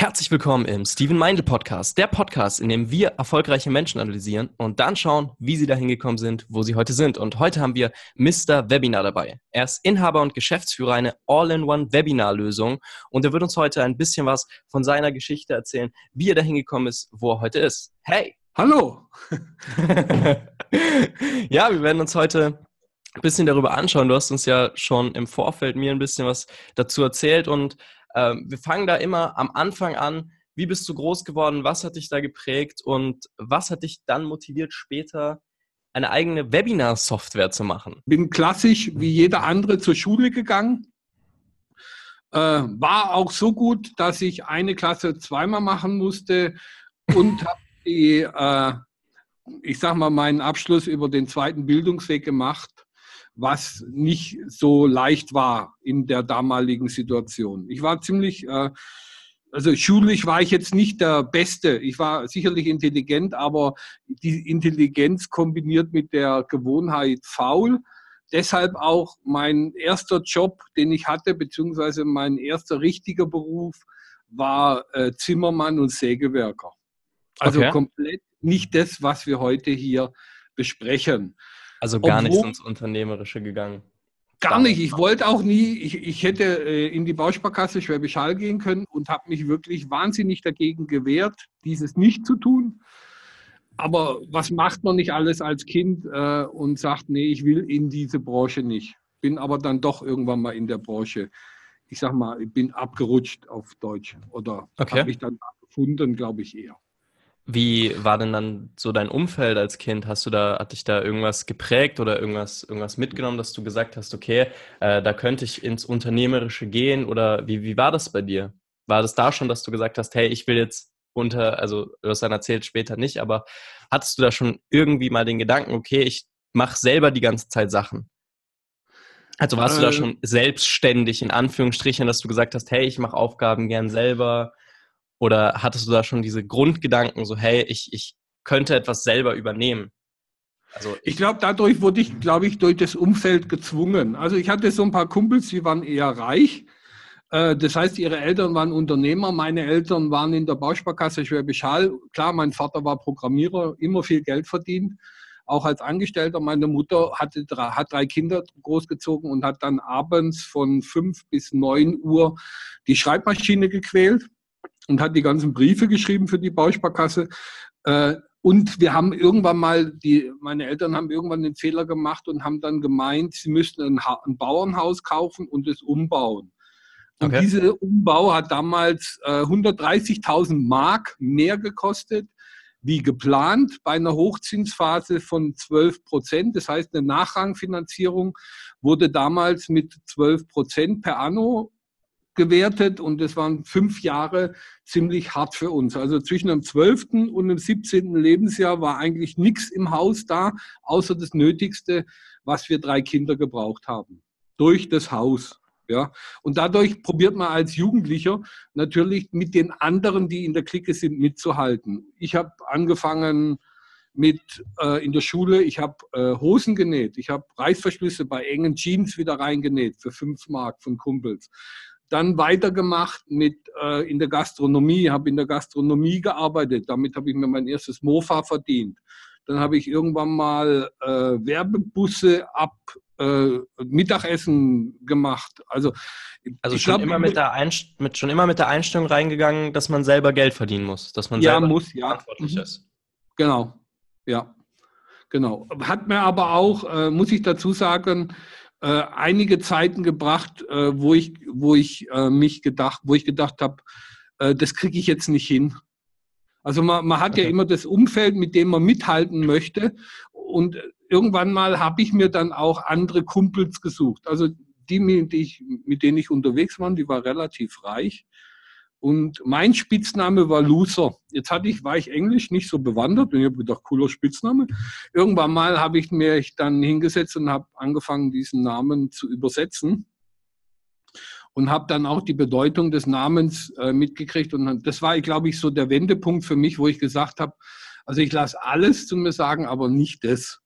Herzlich willkommen im Steven Meindl Podcast, der Podcast, in dem wir erfolgreiche Menschen analysieren und dann schauen, wie sie dahin gekommen sind, wo sie heute sind. Und heute haben wir Mr. Webinar dabei. Er ist Inhaber und Geschäftsführer einer All-in-One Webinar-Lösung und er wird uns heute ein bisschen was von seiner Geschichte erzählen, wie er dahin gekommen ist, wo er heute ist. Hey! Hallo! ja, wir werden uns heute ein bisschen darüber anschauen. Du hast uns ja schon im Vorfeld mir ein bisschen was dazu erzählt und ähm, wir fangen da immer am Anfang an. Wie bist du groß geworden? Was hat dich da geprägt? Und was hat dich dann motiviert, später eine eigene Webinar-Software zu machen? Bin klassisch wie jeder andere zur Schule gegangen. Äh, war auch so gut, dass ich eine Klasse zweimal machen musste und habe die, äh, ich sag mal, meinen Abschluss über den zweiten Bildungsweg gemacht was nicht so leicht war in der damaligen Situation. Ich war ziemlich, äh, also schulisch war ich jetzt nicht der Beste. Ich war sicherlich intelligent, aber die Intelligenz kombiniert mit der Gewohnheit faul. Deshalb auch mein erster Job, den ich hatte, beziehungsweise mein erster richtiger Beruf, war äh, Zimmermann und Sägewerker. Also okay. komplett nicht das, was wir heute hier besprechen. Also gar Obwohl, nichts ins Unternehmerische gegangen. Gar nicht. Ich wollte auch nie, ich, ich hätte äh, in die Bausparkasse Schwäbisch Hall gehen können und habe mich wirklich wahnsinnig dagegen gewehrt, dieses nicht zu tun. Aber was macht man nicht alles als Kind äh, und sagt, nee, ich will in diese Branche nicht. Bin aber dann doch irgendwann mal in der Branche. Ich sag mal, ich bin abgerutscht auf Deutsch oder okay. habe mich dann gefunden, glaube ich eher. Wie war denn dann so dein Umfeld als Kind? Hast du da, hat dich da irgendwas geprägt oder irgendwas, irgendwas mitgenommen, dass du gesagt hast, okay, äh, da könnte ich ins Unternehmerische gehen oder wie, wie war das bei dir? War das da schon, dass du gesagt hast, hey, ich will jetzt unter, also du hast dann erzählt später nicht, aber hattest du da schon irgendwie mal den Gedanken, okay, ich mache selber die ganze Zeit Sachen? Also warst äh, du da äh. schon selbstständig in Anführungsstrichen, dass du gesagt hast, hey, ich mache Aufgaben gern selber? Oder hattest du da schon diese Grundgedanken, so, hey, ich, ich könnte etwas selber übernehmen? Also ich glaube, dadurch wurde ich, glaube ich, durch das Umfeld gezwungen. Also ich hatte so ein paar Kumpels, die waren eher reich. Äh, das heißt, ihre Eltern waren Unternehmer, meine Eltern waren in der Bausparkasse Schwäbisch Hall. Klar, mein Vater war Programmierer, immer viel Geld verdient, auch als Angestellter. Meine Mutter hatte hat drei Kinder großgezogen und hat dann abends von fünf bis neun Uhr die Schreibmaschine gequält und hat die ganzen Briefe geschrieben für die Bausparkasse. Äh, und wir haben irgendwann mal, die, meine Eltern haben irgendwann den Fehler gemacht und haben dann gemeint, sie müssten ein, ein Bauernhaus kaufen und es umbauen. Und okay. dieser Umbau hat damals äh, 130.000 Mark mehr gekostet wie geplant bei einer Hochzinsphase von 12 Prozent. Das heißt, eine Nachrangfinanzierung wurde damals mit 12 Prozent per anno gewertet und das waren fünf Jahre ziemlich hart für uns. Also zwischen dem 12. und dem 17. Lebensjahr war eigentlich nichts im Haus da, außer das Nötigste, was wir drei Kinder gebraucht haben. Durch das Haus. Ja, und dadurch probiert man als Jugendlicher natürlich mit den anderen, die in der Clique sind, mitzuhalten. Ich habe angefangen mit äh, in der Schule, ich habe äh, Hosen genäht, ich habe Reißverschlüsse bei engen Jeans wieder reingenäht für fünf Mark von Kumpels dann weitergemacht mit äh, in der Gastronomie, habe in der Gastronomie gearbeitet. Damit habe ich mir mein erstes Mofa verdient. Dann habe ich irgendwann mal äh, Werbebusse ab äh, Mittagessen gemacht. Also, also schon, glaub, immer mit der mit, schon immer mit der Einstellung reingegangen, dass man selber Geld verdienen muss, dass man ja, selber muss, ja. verantwortlich mhm. ist. Genau, ja. Genau. Hat mir aber auch, äh, muss ich dazu sagen, äh, einige Zeiten gebracht, äh, wo ich, wo ich äh, mich gedacht, wo ich gedacht habe, äh, das kriege ich jetzt nicht hin. Also man, man hat okay. ja immer das Umfeld, mit dem man mithalten möchte. Und irgendwann mal habe ich mir dann auch andere Kumpels gesucht. Also die, die ich, mit denen ich unterwegs war, die war relativ reich. Und mein Spitzname war Loser. Jetzt hatte ich, war ich Englisch nicht so bewandert und ich habe gedacht, cooler Spitzname. Irgendwann mal habe ich mich dann hingesetzt und habe angefangen, diesen Namen zu übersetzen und habe dann auch die Bedeutung des Namens äh, mitgekriegt. Und das war, glaube ich, so der Wendepunkt für mich, wo ich gesagt habe, also ich lasse alles zu mir sagen, aber nicht das.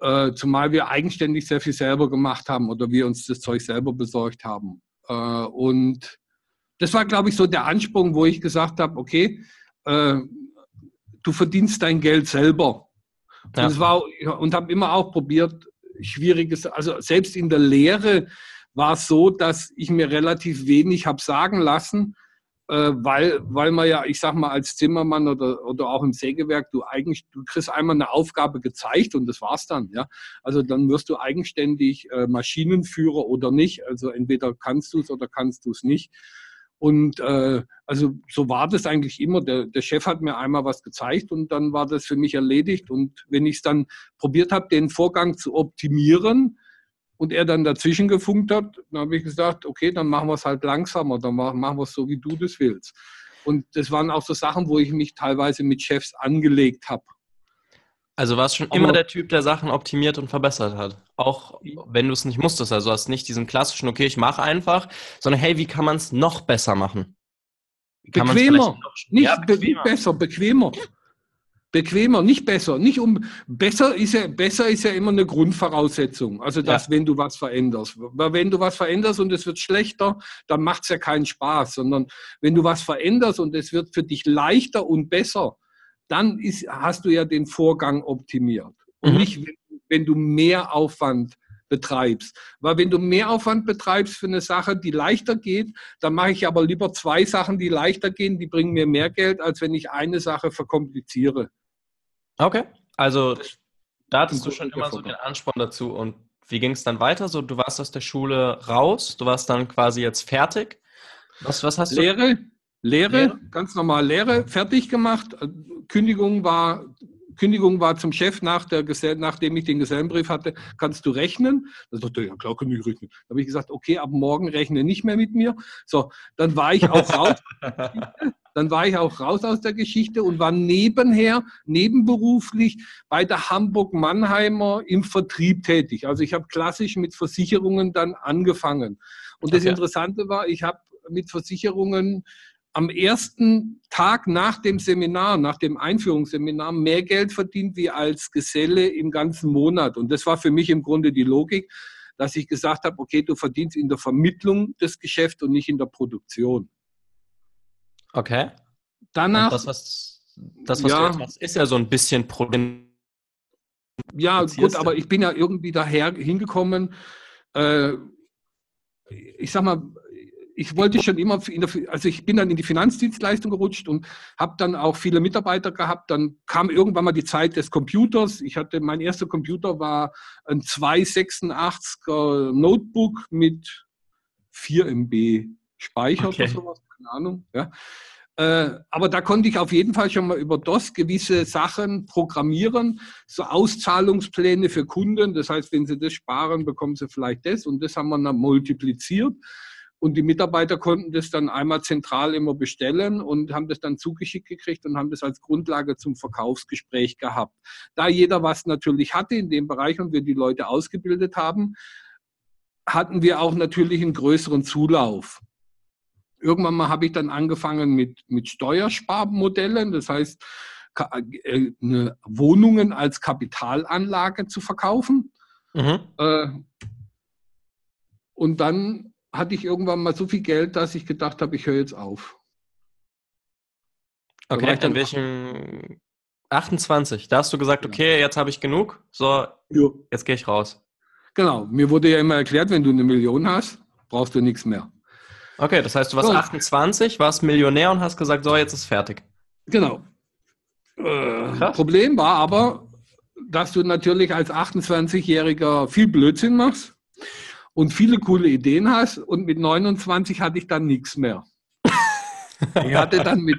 Äh, zumal wir eigenständig sehr viel selber gemacht haben oder wir uns das Zeug selber besorgt haben. Äh, und das war, glaube ich, so der Ansprung, wo ich gesagt habe, okay, äh, du verdienst dein Geld selber. Ja. Und, war, und habe immer auch probiert, schwieriges, also selbst in der Lehre war es so, dass ich mir relativ wenig habe sagen lassen, äh, weil, weil man ja, ich sag mal, als Zimmermann oder, oder auch im Sägewerk, du eigentlich, du kriegst einmal eine Aufgabe gezeigt und das war's dann, ja. Also dann wirst du eigenständig äh, Maschinenführer oder nicht. Also entweder kannst du es oder kannst du es nicht. Und äh, also so war das eigentlich immer. Der, der Chef hat mir einmal was gezeigt und dann war das für mich erledigt. Und wenn ich es dann probiert habe, den Vorgang zu optimieren und er dann dazwischen gefunkt hat, dann habe ich gesagt, okay, dann machen wir es halt langsamer, dann machen wir es so, wie du das willst. Und das waren auch so Sachen, wo ich mich teilweise mit Chefs angelegt habe. Also warst schon immer der Typ, der Sachen optimiert und verbessert hat. Auch wenn du es nicht musstest. Also hast nicht diesen klassischen, okay, ich mache einfach, sondern hey, wie kann man es noch besser machen? bequemer. Noch, nicht ja, bequemer. besser, bequemer. Bequemer, nicht besser. Nicht um besser ist ja besser ist ja immer eine Grundvoraussetzung. Also dass ja. wenn du was veränderst, weil wenn du was veränderst und es wird schlechter, dann macht es ja keinen Spaß, sondern wenn du was veränderst und es wird für dich leichter und besser, dann ist, hast du ja den Vorgang optimiert. Und mhm. nicht, wenn, du mehr Aufwand betreibst. Weil wenn du mehr Aufwand betreibst für eine Sache, die leichter geht, dann mache ich aber lieber zwei Sachen, die leichter gehen, die bringen mir mehr Geld, als wenn ich eine Sache verkompliziere. Okay, also da hattest du schon immer so den Ansporn dazu. Und wie ging es dann weiter? So, du warst aus der Schule raus, du warst dann quasi jetzt fertig. Was, was hast du? Lehre, Lehre, Lehre, ganz normal Lehre, fertig gemacht. Kündigung war, Kündigung war zum Chef nach der nachdem ich den Gesellenbrief hatte, kannst du rechnen? Das dachte ja klar, kann ich rechnen. Da habe ich gesagt, okay, ab morgen rechne nicht mehr mit mir. So, dann war ich auch raus. dann war ich auch raus aus der Geschichte und war nebenher, nebenberuflich bei der Hamburg-Mannheimer im Vertrieb tätig. Also ich habe klassisch mit Versicherungen dann angefangen. Und das okay. Interessante war, ich habe mit Versicherungen am ersten Tag nach dem Seminar, nach dem Einführungsseminar, mehr Geld verdient wie als Geselle im ganzen Monat. Und das war für mich im Grunde die Logik, dass ich gesagt habe, okay, du verdienst in der Vermittlung des Geschäfts und nicht in der Produktion. Okay. Danach. Und das, was, das, was ja, du jetzt machst, ist ja so ein bisschen Problem. Ja, gut, aber ich bin ja irgendwie daher hingekommen. Äh, ich sag mal, ich wollte schon immer, der, also ich bin dann in die Finanzdienstleistung gerutscht und habe dann auch viele Mitarbeiter gehabt. Dann kam irgendwann mal die Zeit des Computers. Ich hatte, mein erster Computer war ein 286er Notebook mit 4 MB Speicher okay. oder sowas, keine Ahnung. Ja. Äh, aber da konnte ich auf jeden Fall schon mal über DOS gewisse Sachen programmieren, so Auszahlungspläne für Kunden. Das heißt, wenn sie das sparen, bekommen sie vielleicht das und das haben wir dann multipliziert. Und die Mitarbeiter konnten das dann einmal zentral immer bestellen und haben das dann zugeschickt gekriegt und haben das als Grundlage zum Verkaufsgespräch gehabt. Da jeder was natürlich hatte in dem Bereich und wir die Leute ausgebildet haben, hatten wir auch natürlich einen größeren Zulauf. Irgendwann mal habe ich dann angefangen mit, mit Steuersparmodellen, das heißt, äh, Wohnungen als Kapitalanlage zu verkaufen. Mhm. Äh, und dann hatte ich irgendwann mal so viel Geld, dass ich gedacht habe, ich höre jetzt auf. Okay, in welchem 28, da hast du gesagt, okay, jetzt habe ich genug, so, jo. jetzt gehe ich raus. Genau, mir wurde ja immer erklärt, wenn du eine Million hast, brauchst du nichts mehr. Okay, das heißt, du warst so. 28, warst Millionär und hast gesagt, so, jetzt ist fertig. Genau. Äh, Problem war aber, dass du natürlich als 28-Jähriger viel Blödsinn machst und viele coole Ideen hast. Und mit 29 hatte ich dann nichts mehr. ich hatte dann mit,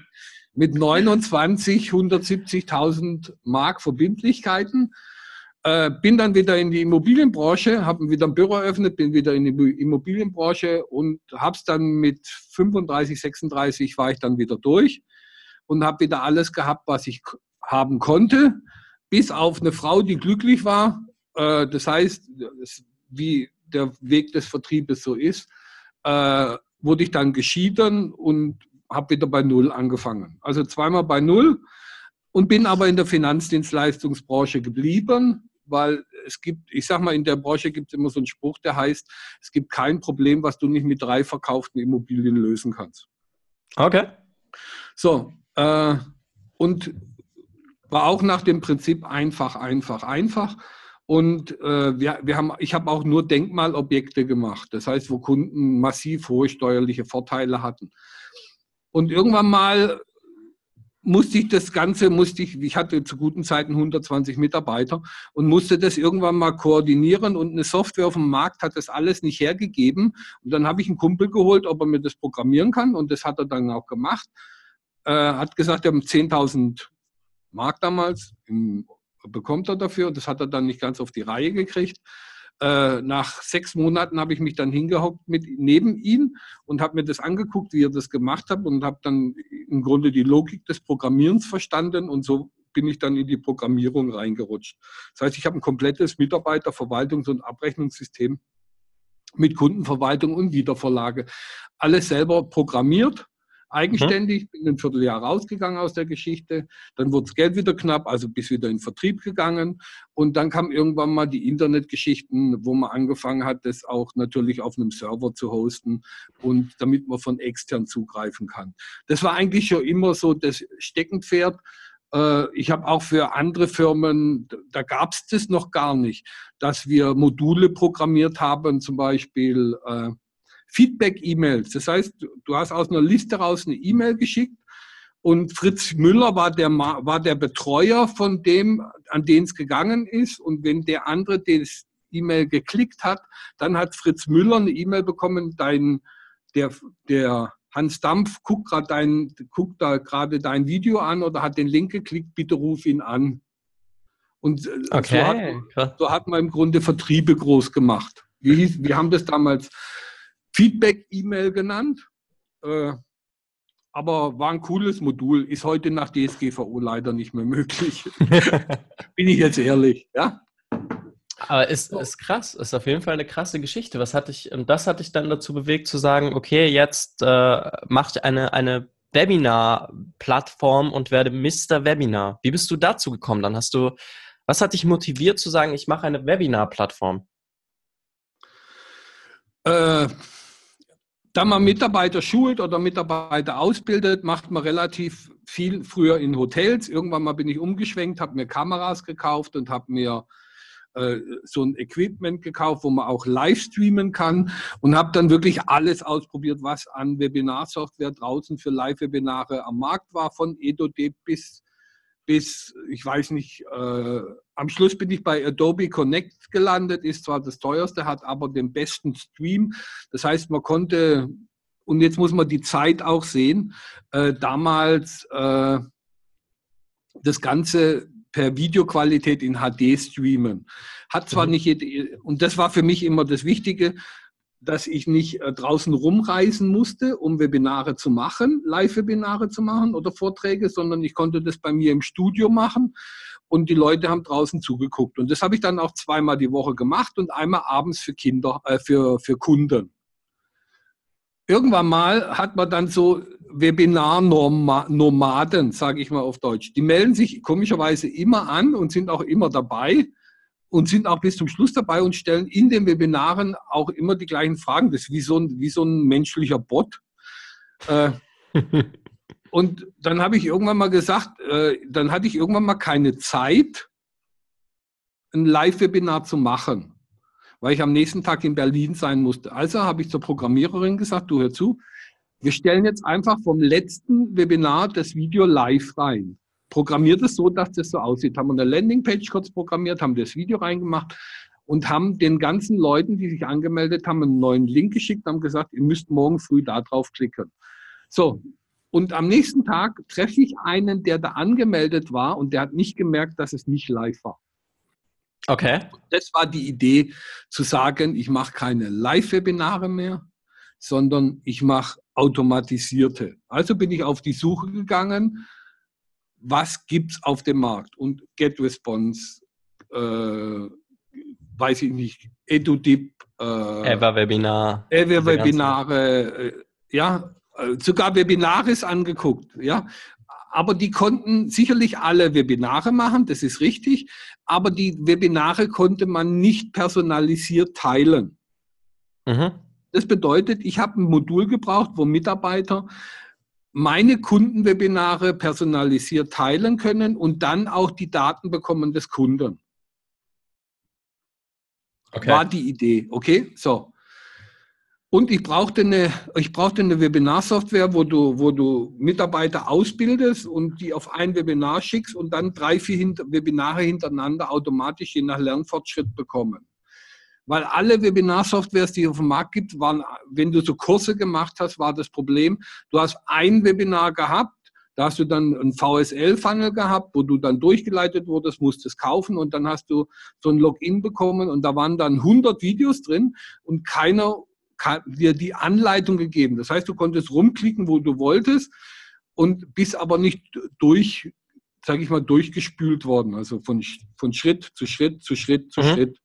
mit 29 170.000 Mark Verbindlichkeiten. Äh, bin dann wieder in die Immobilienbranche, habe wieder ein Büro eröffnet, bin wieder in die Immobilienbranche und habe es dann mit 35, 36 war ich dann wieder durch und habe wieder alles gehabt, was ich haben konnte, bis auf eine Frau, die glücklich war. Äh, das heißt, wie der Weg des Vertriebes so ist, äh, wurde ich dann geschieden und habe wieder bei Null angefangen. Also zweimal bei Null und bin aber in der Finanzdienstleistungsbranche geblieben, weil es gibt, ich sag mal, in der Branche gibt es immer so einen Spruch, der heißt, es gibt kein Problem, was du nicht mit drei verkauften Immobilien lösen kannst. Okay. So, äh, und war auch nach dem Prinzip einfach, einfach, einfach. Und äh, wir, wir haben, ich habe auch nur Denkmalobjekte gemacht, das heißt, wo Kunden massiv hohe steuerliche Vorteile hatten. Und irgendwann mal musste ich das Ganze, musste ich, ich hatte zu guten Zeiten 120 Mitarbeiter und musste das irgendwann mal koordinieren und eine Software auf dem Markt hat das alles nicht hergegeben. Und dann habe ich einen Kumpel geholt, ob er mir das programmieren kann und das hat er dann auch gemacht. Äh, hat gesagt, wir haben 10.000 Mark damals, im, bekommt er dafür. Das hat er dann nicht ganz auf die Reihe gekriegt. Äh, nach sechs Monaten habe ich mich dann hingehockt mit neben ihm und habe mir das angeguckt, wie er das gemacht hat und habe dann im Grunde die Logik des Programmierens verstanden und so bin ich dann in die Programmierung reingerutscht. Das heißt, ich habe ein komplettes Mitarbeiterverwaltungs- und Abrechnungssystem mit Kundenverwaltung und Wiedervorlage alles selber programmiert eigenständig, mhm. bin ein Vierteljahr rausgegangen aus der Geschichte, dann wurde das Geld wieder knapp, also bis wieder in Vertrieb gegangen und dann kam irgendwann mal die Internetgeschichten, wo man angefangen hat, das auch natürlich auf einem Server zu hosten und damit man von extern zugreifen kann. Das war eigentlich schon immer so das Steckenpferd. Äh, ich habe auch für andere Firmen, da gab es das noch gar nicht, dass wir Module programmiert haben, zum Beispiel äh, Feedback-E-Mails. Das heißt, du hast aus einer Liste raus eine E-Mail geschickt und Fritz Müller war der, war der Betreuer von dem, an den es gegangen ist. Und wenn der andere das E-Mail geklickt hat, dann hat Fritz Müller eine E-Mail bekommen, dein, der, der Hans Dampf guckt, grad dein, guckt da gerade dein Video an oder hat den Link geklickt, bitte ruf ihn an. Und äh, okay, so, hat, so, hat, man im Grunde Vertriebe groß gemacht. Wir, wir haben das damals Feedback-E-Mail genannt. Äh, aber war ein cooles Modul, ist heute nach DSGVO leider nicht mehr möglich. Bin ich jetzt ehrlich, ja? Aber ist, ist krass, ist auf jeden Fall eine krasse Geschichte. Was hat dich, und das hat dich dann dazu bewegt zu sagen, okay, jetzt äh, mach ich eine, eine Webinar-Plattform und werde Mr. Webinar. Wie bist du dazu gekommen? Dann hast du, was hat dich motiviert zu sagen, ich mache eine Webinar-Plattform? Äh, da man Mitarbeiter schult oder Mitarbeiter ausbildet, macht man relativ viel früher in Hotels. Irgendwann mal bin ich umgeschwenkt, habe mir Kameras gekauft und habe mir äh, so ein Equipment gekauft, wo man auch live streamen kann und habe dann wirklich alles ausprobiert, was an Webinarsoftware draußen für Live-Webinare am Markt war, von EdoD bis bis, ich weiß nicht, äh, am Schluss bin ich bei Adobe Connect gelandet, ist zwar das teuerste, hat aber den besten Stream. Das heißt, man konnte, und jetzt muss man die Zeit auch sehen, äh, damals äh, das Ganze per Videoqualität in HD streamen. Hat zwar mhm. nicht und das war für mich immer das Wichtige, dass ich nicht äh, draußen rumreisen musste, um Webinare zu machen, Live-Webinare zu machen oder Vorträge, sondern ich konnte das bei mir im Studio machen und die Leute haben draußen zugeguckt. Und das habe ich dann auch zweimal die Woche gemacht und einmal abends für Kinder, äh, für, für Kunden. Irgendwann mal hat man dann so Webinar-Nomaden, sage ich mal auf Deutsch. Die melden sich komischerweise immer an und sind auch immer dabei und sind auch bis zum Schluss dabei und stellen in den Webinaren auch immer die gleichen Fragen. Das ist wie so ein, wie so ein menschlicher Bot. Äh, und dann habe ich irgendwann mal gesagt, äh, dann hatte ich irgendwann mal keine Zeit, ein Live-Webinar zu machen, weil ich am nächsten Tag in Berlin sein musste. Also habe ich zur Programmiererin gesagt, du hör zu, wir stellen jetzt einfach vom letzten Webinar das Video live rein programmiert es so, dass das so aussieht. Haben wir eine Landingpage kurz programmiert, haben das Video reingemacht und haben den ganzen Leuten, die sich angemeldet haben, einen neuen Link geschickt, haben gesagt, ihr müsst morgen früh da drauf klicken. So. Und am nächsten Tag treffe ich einen, der da angemeldet war und der hat nicht gemerkt, dass es nicht live war. Okay. Das war die Idee zu sagen, ich mache keine Live-Webinare mehr, sondern ich mache automatisierte. Also bin ich auf die Suche gegangen was gibt es auf dem Markt? Und GetResponse, äh, weiß ich nicht, EduDip, äh, Ever-Webinar. Ever-Webinare, äh, ja, äh, sogar Webinaris angeguckt, ja. aber die konnten sicherlich alle Webinare machen, das ist richtig, aber die Webinare konnte man nicht personalisiert teilen. Mhm. Das bedeutet, ich habe ein Modul gebraucht, wo Mitarbeiter meine Kundenwebinare personalisiert teilen können und dann auch die Daten bekommen des Kunden. Okay. War die Idee, okay? So. Und ich brauchte eine, ich brauchte eine Webinarsoftware, wo du, wo du Mitarbeiter ausbildest und die auf ein Webinar schickst und dann drei, vier Webinare hintereinander automatisch je nach Lernfortschritt bekommen. Weil alle Webinarsoftwares, die es auf dem Markt gibt, waren, wenn du so Kurse gemacht hast, war das Problem, du hast ein Webinar gehabt, da hast du dann ein VSL-Funnel gehabt, wo du dann durchgeleitet wurdest, musstest kaufen und dann hast du so ein Login bekommen und da waren dann 100 Videos drin und keiner dir die Anleitung gegeben. Das heißt, du konntest rumklicken, wo du wolltest und bist aber nicht durch, sage ich mal, durchgespült worden. Also von, von Schritt zu Schritt zu Schritt zu mhm. Schritt.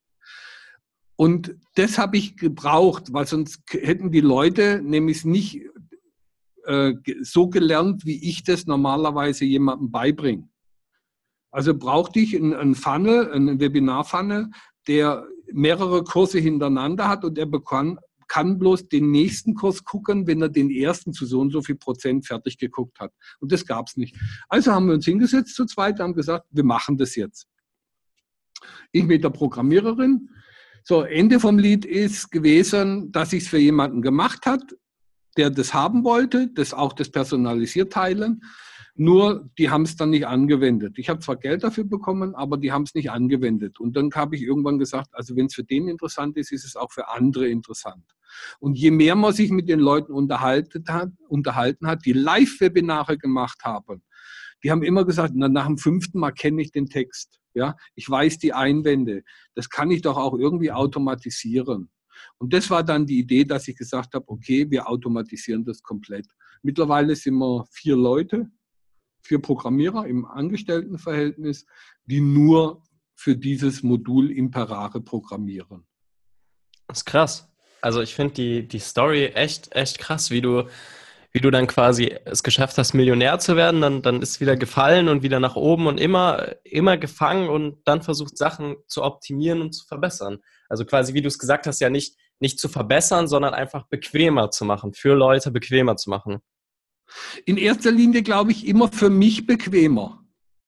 Und das habe ich gebraucht, weil sonst hätten die Leute nämlich nicht äh, so gelernt, wie ich das normalerweise jemandem beibringe. Also brauchte ich einen, Funnel, einen Webinar-Funnel, der mehrere Kurse hintereinander hat und er bekann, kann bloß den nächsten Kurs gucken, wenn er den ersten zu so und so viel Prozent fertig geguckt hat. Und das gab es nicht. Also haben wir uns hingesetzt zu zweit, haben gesagt, wir machen das jetzt. Ich mit der Programmiererin, so, Ende vom Lied ist gewesen, dass ich es für jemanden gemacht hat, der das haben wollte, das auch das personalisiert teilen. Nur die haben es dann nicht angewendet. Ich habe zwar Geld dafür bekommen, aber die haben es nicht angewendet. Und dann habe ich irgendwann gesagt, also wenn es für den interessant ist, ist es auch für andere interessant. Und je mehr man sich mit den Leuten unterhalten hat, die Live-Webinare gemacht haben, die haben immer gesagt, na, nach dem fünften Mal kenne ich den Text. Ja, ich weiß die Einwände. Das kann ich doch auch irgendwie automatisieren. Und das war dann die Idee, dass ich gesagt habe, okay, wir automatisieren das komplett. Mittlerweile sind wir vier Leute, vier Programmierer im Angestelltenverhältnis, die nur für dieses Modul Imperare programmieren. Das ist krass. Also ich finde die, die Story echt, echt krass, wie du wie du dann quasi es geschafft hast, Millionär zu werden, dann, dann ist wieder gefallen und wieder nach oben und immer, immer gefangen und dann versucht, Sachen zu optimieren und zu verbessern. Also quasi, wie du es gesagt hast, ja nicht, nicht zu verbessern, sondern einfach bequemer zu machen, für Leute bequemer zu machen. In erster Linie glaube ich immer für mich bequemer,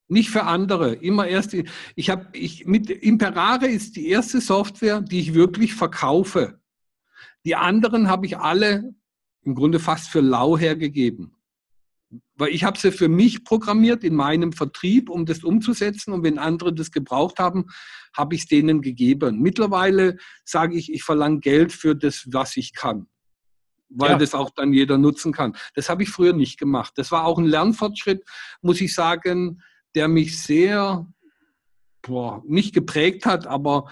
nicht für andere. Immer erst. Ich habe ich mit Imperare ist die erste Software, die ich wirklich verkaufe. Die anderen habe ich alle im Grunde fast für lau hergegeben. Weil ich habe sie für mich programmiert in meinem Vertrieb, um das umzusetzen. Und wenn andere das gebraucht haben, habe ich es denen gegeben. Mittlerweile sage ich, ich verlange Geld für das, was ich kann. Weil ja. das auch dann jeder nutzen kann. Das habe ich früher nicht gemacht. Das war auch ein Lernfortschritt, muss ich sagen, der mich sehr boah, nicht geprägt hat, aber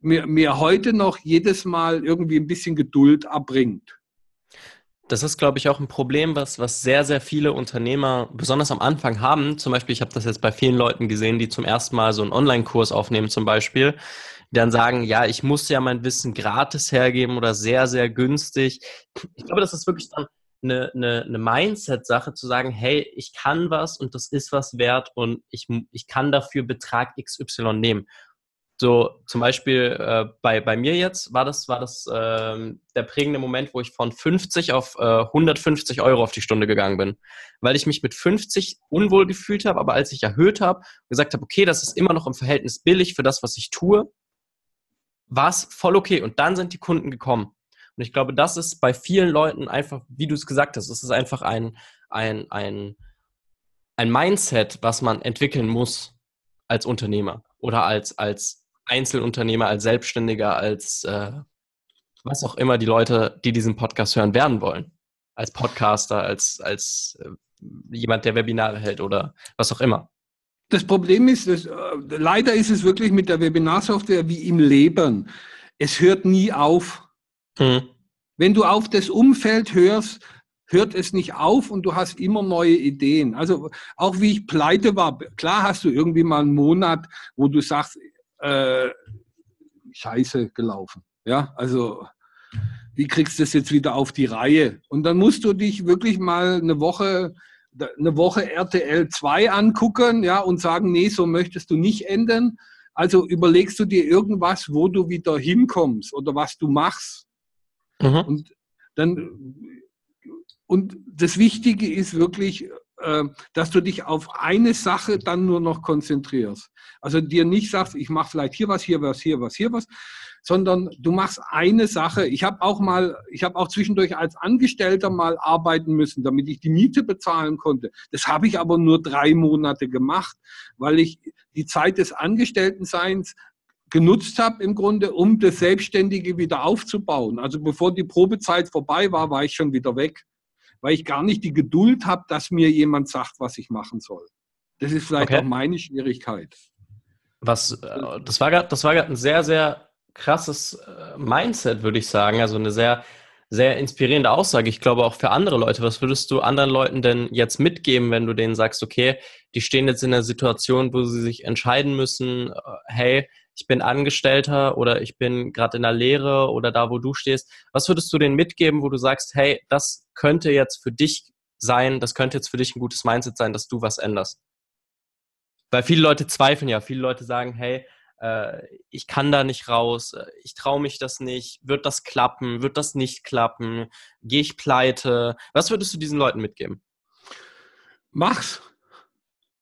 mir, mir heute noch jedes Mal irgendwie ein bisschen Geduld abbringt. Das ist, glaube ich, auch ein Problem, was, was sehr, sehr viele Unternehmer besonders am Anfang haben. Zum Beispiel, ich habe das jetzt bei vielen Leuten gesehen, die zum ersten Mal so einen Online-Kurs aufnehmen zum Beispiel, die dann sagen, ja, ich muss ja mein Wissen gratis hergeben oder sehr, sehr günstig. Ich glaube, das ist wirklich dann eine, eine, eine Mindset-Sache zu sagen, hey, ich kann was und das ist was wert und ich, ich kann dafür Betrag XY nehmen. So zum Beispiel äh, bei, bei mir jetzt war das, war das äh, der prägende Moment, wo ich von 50 auf äh, 150 Euro auf die Stunde gegangen bin, weil ich mich mit 50 unwohl gefühlt habe, aber als ich erhöht habe, gesagt habe, okay, das ist immer noch im Verhältnis billig für das, was ich tue, war es voll okay. Und dann sind die Kunden gekommen. Und ich glaube, das ist bei vielen Leuten einfach, wie du es gesagt hast, es ist einfach ein, ein, ein, ein Mindset, was man entwickeln muss als Unternehmer oder als, als Einzelunternehmer, als Selbstständiger, als äh, was auch immer die Leute, die diesen Podcast hören, werden wollen. Als Podcaster, als, als äh, jemand, der Webinare hält oder was auch immer. Das Problem ist, dass, äh, leider ist es wirklich mit der Webinarsoftware wie im Leben. Es hört nie auf. Hm. Wenn du auf das Umfeld hörst, hört es nicht auf und du hast immer neue Ideen. Also auch wie ich pleite war, klar hast du irgendwie mal einen Monat, wo du sagst, äh, scheiße gelaufen. Ja, also wie kriegst du das jetzt wieder auf die Reihe? Und dann musst du dich wirklich mal eine Woche eine Woche RTL 2 angucken, ja, und sagen, nee, so möchtest du nicht enden. Also überlegst du dir irgendwas, wo du wieder hinkommst oder was du machst. Mhm. Und dann, und das Wichtige ist wirklich, dass du dich auf eine Sache dann nur noch konzentrierst. Also dir nicht sagst, ich mache vielleicht hier was, hier was, hier was, hier was, sondern du machst eine Sache. Ich habe auch mal, ich habe auch zwischendurch als Angestellter mal arbeiten müssen, damit ich die Miete bezahlen konnte. Das habe ich aber nur drei Monate gemacht, weil ich die Zeit des Angestelltenseins genutzt habe im Grunde, um das Selbstständige wieder aufzubauen. Also bevor die Probezeit vorbei war, war ich schon wieder weg, weil ich gar nicht die Geduld habe, dass mir jemand sagt, was ich machen soll. Das ist vielleicht okay. auch meine Schwierigkeit. Was, äh, das war gerade, das war gerade ein sehr, sehr krasses äh, Mindset, würde ich sagen. Also eine sehr, sehr inspirierende Aussage. Ich glaube auch für andere Leute. Was würdest du anderen Leuten denn jetzt mitgeben, wenn du denen sagst, okay, die stehen jetzt in einer Situation, wo sie sich entscheiden müssen, äh, hey, ich bin Angestellter oder ich bin gerade in der Lehre oder da, wo du stehst. Was würdest du denen mitgeben, wo du sagst, hey, das könnte jetzt für dich sein, das könnte jetzt für dich ein gutes Mindset sein, dass du was änderst? Weil viele Leute zweifeln ja, viele Leute sagen, hey, äh, ich kann da nicht raus, äh, ich traue mich das nicht, wird das klappen, wird das nicht klappen, gehe ich pleite? Was würdest du diesen Leuten mitgeben? Mach's.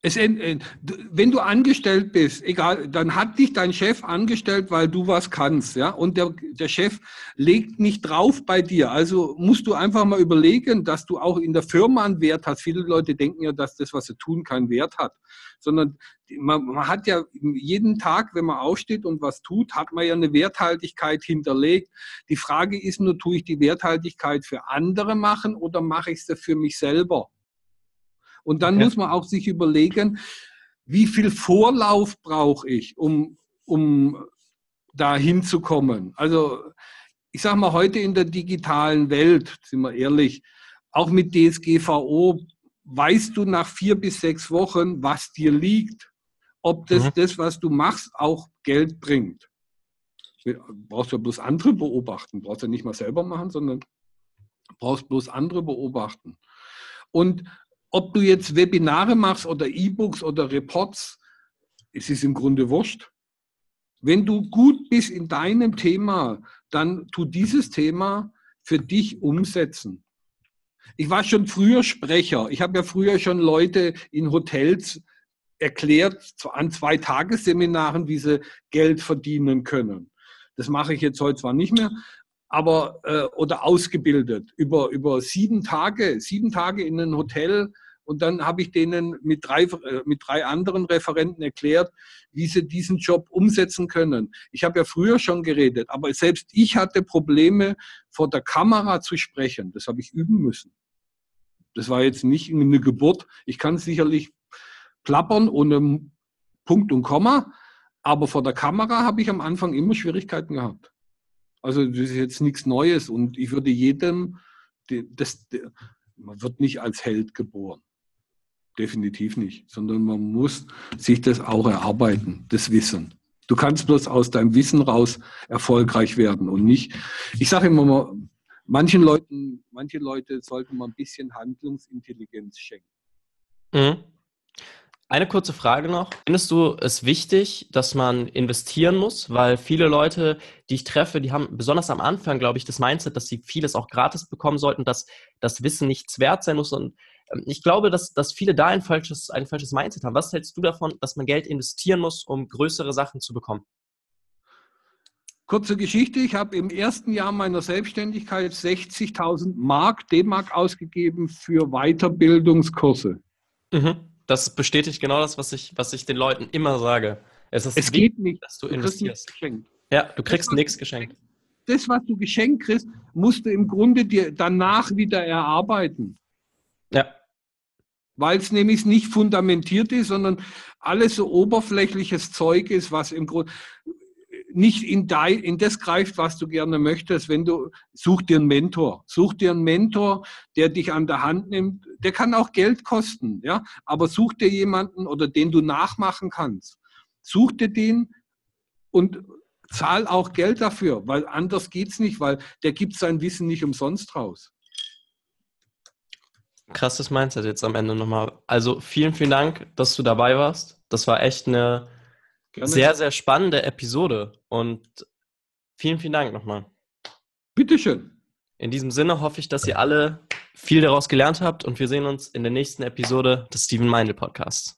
Es, wenn du angestellt bist, egal, dann hat dich dein Chef angestellt, weil du was kannst, ja, und der, der Chef legt nicht drauf bei dir. Also musst du einfach mal überlegen, dass du auch in der Firma einen Wert hast. Viele Leute denken ja, dass das, was sie tun, keinen Wert hat, sondern man, man hat ja jeden Tag, wenn man aufsteht und was tut, hat man ja eine Werthaltigkeit hinterlegt. Die Frage ist nur, tue ich die Werthaltigkeit für andere machen oder mache ich sie für mich selber? Und dann okay. muss man auch sich überlegen, wie viel Vorlauf brauche ich, um, um da hinzukommen. Also ich sage mal, heute in der digitalen Welt, sind wir ehrlich, auch mit DSGVO weißt du nach vier bis sechs Wochen, was dir liegt. Ob das, mhm. das was du machst, auch Geld bringt. Du brauchst ja bloß andere beobachten. Du brauchst ja nicht mal selber machen, sondern brauchst bloß andere beobachten. Und ob du jetzt Webinare machst oder E-Books oder Reports, es ist im Grunde wurscht. Wenn du gut bist in deinem Thema, dann tu dieses Thema für dich umsetzen. Ich war schon früher Sprecher. Ich habe ja früher schon Leute in Hotels erklärt an zwei Tagesseminaren, wie sie Geld verdienen können. Das mache ich jetzt heute zwar nicht mehr, aber äh, oder ausgebildet über über sieben Tage, sieben Tage in ein Hotel und dann habe ich denen mit drei, äh, mit drei anderen Referenten erklärt, wie sie diesen Job umsetzen können. Ich habe ja früher schon geredet, aber selbst ich hatte Probleme, vor der Kamera zu sprechen. Das habe ich üben müssen. Das war jetzt nicht eine Geburt. Ich kann sicherlich plappern ohne Punkt und Komma, aber vor der Kamera habe ich am Anfang immer Schwierigkeiten gehabt. Also das ist jetzt nichts Neues und ich würde jedem, das, man wird nicht als Held geboren. Definitiv nicht, sondern man muss sich das auch erarbeiten, das Wissen. Du kannst bloß aus deinem Wissen raus erfolgreich werden und nicht. Ich sage immer mal, manchen Leuten, manche Leute sollten mal ein bisschen Handlungsintelligenz schenken. Mhm. Eine kurze Frage noch. Findest du es wichtig, dass man investieren muss? Weil viele Leute, die ich treffe, die haben besonders am Anfang, glaube ich, das Mindset, dass sie vieles auch gratis bekommen sollten, dass das Wissen nichts wert sein muss. Und ich glaube, dass, dass viele da ein falsches, ein falsches Mindset haben. Was hältst du davon, dass man Geld investieren muss, um größere Sachen zu bekommen? Kurze Geschichte, ich habe im ersten Jahr meiner Selbstständigkeit 60.000 Mark, D-Mark ausgegeben für Weiterbildungskurse. Mhm. Das bestätigt genau das, was ich, was ich den Leuten immer sage. Es, ist es geht nicht, dass du, du investierst. Ja, du kriegst nichts geschenkt. Das, was du geschenkt kriegst, musst du im Grunde dir danach wieder erarbeiten. Ja. Weil es nämlich nicht fundamentiert ist, sondern alles so oberflächliches Zeug ist, was im Grunde nicht in, dein, in das greift, was du gerne möchtest. Wenn du, such dir einen Mentor. Such dir einen Mentor, der dich an der Hand nimmt. Der kann auch Geld kosten, ja. Aber such dir jemanden oder den du nachmachen kannst. Such dir den und zahl auch Geld dafür, weil anders geht's nicht, weil der gibt sein Wissen nicht umsonst raus. Krasses Mindset jetzt am Ende nochmal. Also vielen, vielen Dank, dass du dabei warst. Das war echt eine Gerne. sehr, sehr spannende Episode und vielen, vielen Dank nochmal. Bitteschön. In diesem Sinne hoffe ich, dass ihr alle viel daraus gelernt habt und wir sehen uns in der nächsten Episode des Steven Meindl Podcasts.